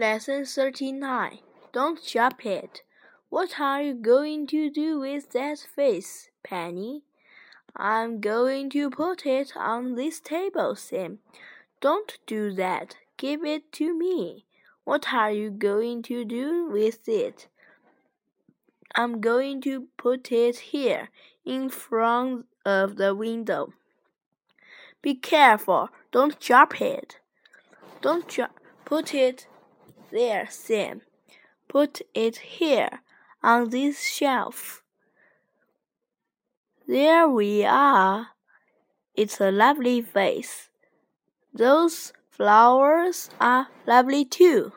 Lesson 39 Don't drop it. What are you going to do with that face, Penny? I'm going to put it on this table, Sam. Don't do that. Give it to me. What are you going to do with it? I'm going to put it here, in front of the window. Be careful. Don't drop it. Don't drop. Put it there, Sam. Put it here, on this shelf. There we are. It's a lovely vase. Those flowers are lovely too.